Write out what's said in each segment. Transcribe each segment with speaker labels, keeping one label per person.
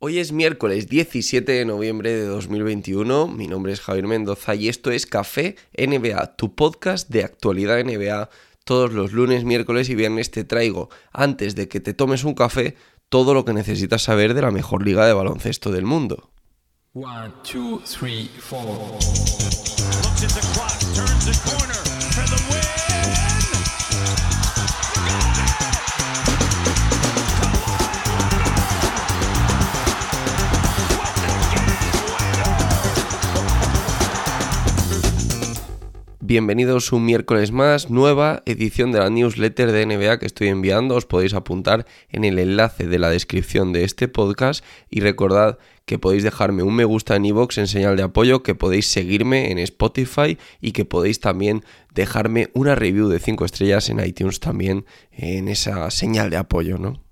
Speaker 1: Hoy es miércoles 17 de noviembre de 2021, mi nombre es Javier Mendoza y esto es Café NBA, tu podcast de actualidad NBA. Todos los lunes, miércoles y viernes te traigo, antes de que te tomes un café, todo lo que necesitas saber de la mejor liga de baloncesto del mundo. One, two, three, Bienvenidos un miércoles más, nueva edición de la newsletter de NBA que estoy enviando. Os podéis apuntar en el enlace de la descripción de este podcast y recordad que podéis dejarme un me gusta en iVoox en señal de apoyo, que podéis seguirme en Spotify y que podéis también dejarme una review de 5 estrellas en iTunes también en esa señal de apoyo, ¿no?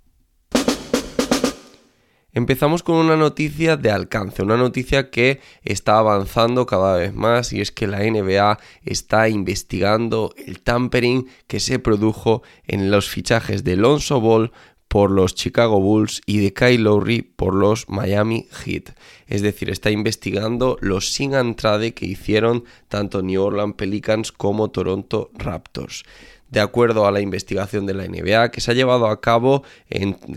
Speaker 1: Empezamos con una noticia de alcance, una noticia que está avanzando cada vez más y es que la NBA está investigando el tampering que se produjo en los fichajes de Lonzo Ball por los Chicago Bulls y de Kyle Lowry por los Miami Heat. Es decir, está investigando los sin entrade que hicieron tanto New Orleans Pelicans como Toronto Raptors de acuerdo a la investigación de la NBA que se ha llevado a cabo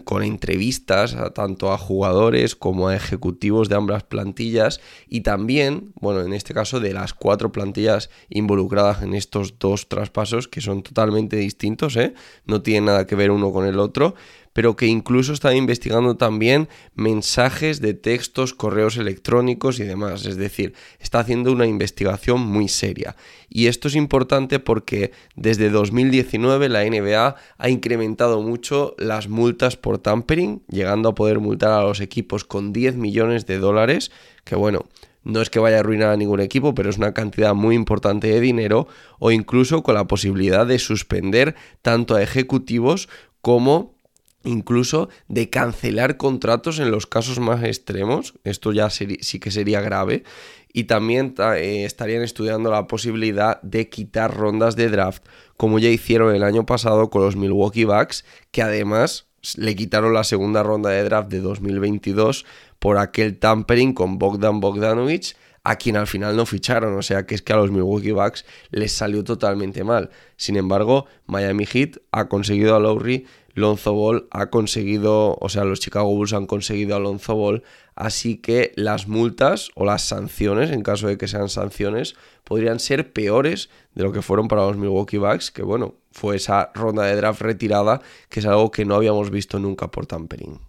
Speaker 1: con entrevistas tanto a jugadores como a ejecutivos de ambas plantillas y también, bueno, en este caso de las cuatro plantillas involucradas en estos dos traspasos que son totalmente distintos, ¿eh? no tienen nada que ver uno con el otro, pero que incluso está investigando también mensajes de textos, correos electrónicos y demás. Es decir, está haciendo una investigación muy seria. Y esto es importante porque desde 2019 la NBA ha incrementado mucho las multas por tampering, llegando a poder multar a los equipos con 10 millones de dólares, que bueno, no es que vaya a arruinar a ningún equipo, pero es una cantidad muy importante de dinero, o incluso con la posibilidad de suspender tanto a ejecutivos como incluso de cancelar contratos en los casos más extremos, esto ya sí que sería grave, y también eh, estarían estudiando la posibilidad de quitar rondas de draft, como ya hicieron el año pasado con los Milwaukee Bucks, que además le quitaron la segunda ronda de draft de 2022 por aquel tampering con Bogdan Bogdanovic, a quien al final no ficharon, o sea que es que a los Milwaukee Bucks les salió totalmente mal. Sin embargo, Miami Heat ha conseguido a Lowry Lonzo Ball ha conseguido, o sea, los Chicago Bulls han conseguido a Lonzo Ball, así que las multas o las sanciones, en caso de que sean sanciones, podrían ser peores de lo que fueron para los Milwaukee Bucks, que bueno, fue esa ronda de draft retirada, que es algo que no habíamos visto nunca por tampering.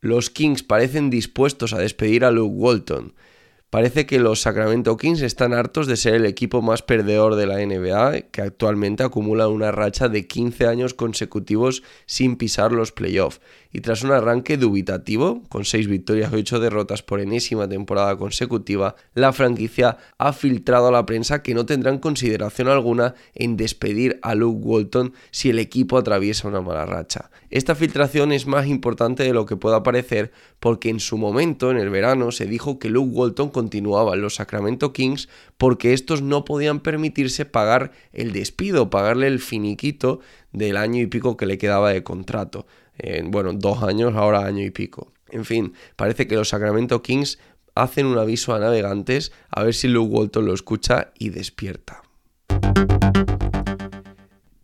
Speaker 1: Los Kings parecen dispuestos a despedir a Luke Walton. Parece que los Sacramento Kings están hartos de ser el equipo más perdedor de la NBA, que actualmente acumula una racha de 15 años consecutivos sin pisar los playoffs. Y tras un arranque dubitativo, con 6 victorias y 8 derrotas por enésima temporada consecutiva, la franquicia ha filtrado a la prensa que no tendrán consideración alguna en despedir a Luke Walton si el equipo atraviesa una mala racha. Esta filtración es más importante de lo que pueda parecer porque en su momento, en el verano, se dijo que Luke Walton continuaba en los Sacramento Kings porque estos no podían permitirse pagar el despido, pagarle el finiquito del año y pico que le quedaba de contrato. Bueno, dos años, ahora año y pico. En fin, parece que los Sacramento Kings hacen un aviso a navegantes a ver si Luke Walton lo escucha y despierta.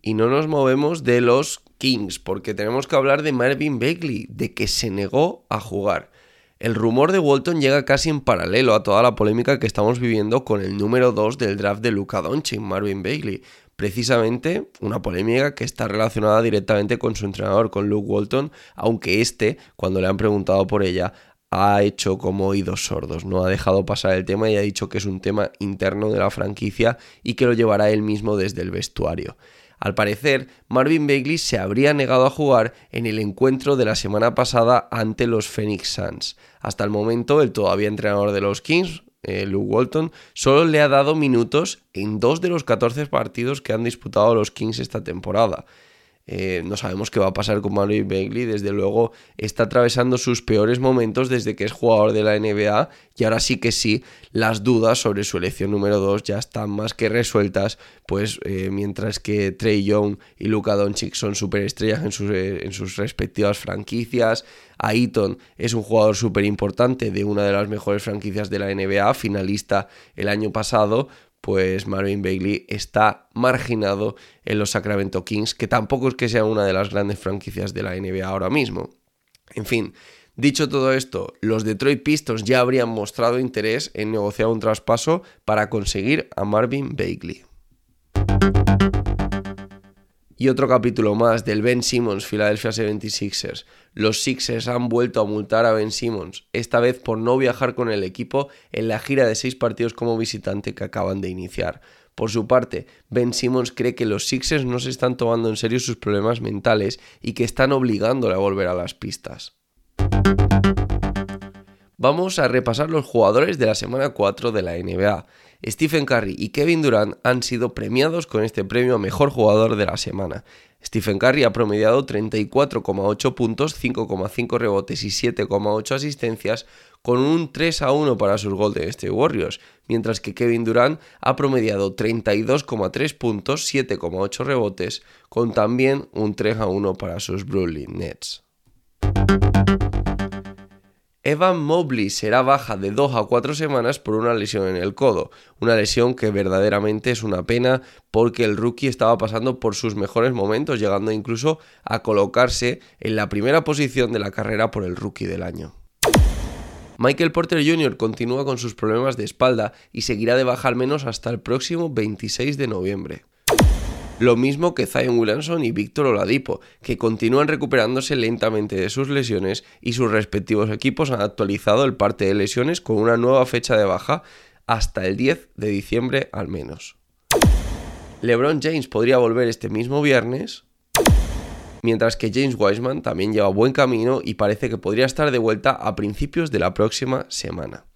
Speaker 1: Y no nos movemos de los Kings, porque tenemos que hablar de Marvin Bagley, de que se negó a jugar. El rumor de Walton llega casi en paralelo a toda la polémica que estamos viviendo con el número 2 del draft de Luka Doncic, Marvin Bagley. Precisamente una polémica que está relacionada directamente con su entrenador, con Luke Walton, aunque este, cuando le han preguntado por ella, ha hecho como oídos sordos, no ha dejado pasar el tema y ha dicho que es un tema interno de la franquicia y que lo llevará él mismo desde el vestuario. Al parecer, Marvin Bagley se habría negado a jugar en el encuentro de la semana pasada ante los Phoenix Suns. Hasta el momento, el todavía entrenador de los Kings, eh, Luke Walton, solo le ha dado minutos en dos de los 14 partidos que han disputado los Kings esta temporada. Eh, no sabemos qué va a pasar con Marvin Bagley. Desde luego está atravesando sus peores momentos desde que es jugador de la NBA y ahora sí que sí, las dudas sobre su elección número 2 ya están más que resueltas, pues eh, mientras que Trey Young y Luka Doncic son superestrellas en sus, eh, en sus respectivas franquicias, Aiton es un jugador súper importante de una de las mejores franquicias de la NBA, finalista el año pasado, pues Marvin Bagley está marginado en los Sacramento Kings, que tampoco es que sea una de las grandes franquicias de la NBA ahora mismo. En fin, dicho todo esto, los Detroit Pistons ya habrían mostrado interés en negociar un traspaso para conseguir a Marvin Bagley. Y otro capítulo más del Ben Simmons Philadelphia 76ers. Los Sixers han vuelto a multar a Ben Simmons, esta vez por no viajar con el equipo en la gira de seis partidos como visitante que acaban de iniciar. Por su parte, Ben Simmons cree que los Sixers no se están tomando en serio sus problemas mentales y que están obligándole a volver a las pistas. Vamos a repasar los jugadores de la semana 4 de la NBA. Stephen Curry y Kevin Durant han sido premiados con este premio a mejor jugador de la semana. Stephen Curry ha promediado 34,8 puntos, 5,5 rebotes y 7,8 asistencias con un 3 a 1 para sus Golden State Warriors, mientras que Kevin Durant ha promediado 32,3 puntos, 7,8 rebotes, con también un 3 a 1 para sus Brooklyn Nets. Evan Mobley será baja de 2 a 4 semanas por una lesión en el codo, una lesión que verdaderamente es una pena porque el rookie estaba pasando por sus mejores momentos, llegando incluso a colocarse en la primera posición de la carrera por el rookie del año. Michael Porter Jr. continúa con sus problemas de espalda y seguirá de baja al menos hasta el próximo 26 de noviembre. Lo mismo que Zion Williamson y Víctor Oladipo, que continúan recuperándose lentamente de sus lesiones y sus respectivos equipos han actualizado el parte de lesiones con una nueva fecha de baja hasta el 10 de diciembre al menos. LeBron James podría volver este mismo viernes, mientras que James Wiseman también lleva buen camino y parece que podría estar de vuelta a principios de la próxima semana.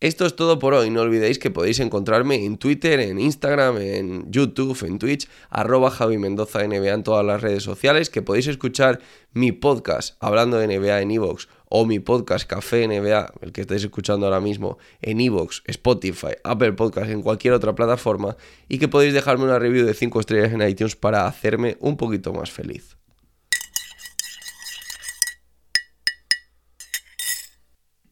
Speaker 1: Esto es todo por hoy. No olvidéis que podéis encontrarme en Twitter, en Instagram, en YouTube, en Twitch, arroba Javi Mendoza NBA en todas las redes sociales, que podéis escuchar mi podcast hablando de NBA en Evox o mi podcast Café NBA, el que estáis escuchando ahora mismo, en Evox, Spotify, Apple Podcast, en cualquier otra plataforma, y que podéis dejarme una review de 5 estrellas en iTunes para hacerme un poquito más feliz.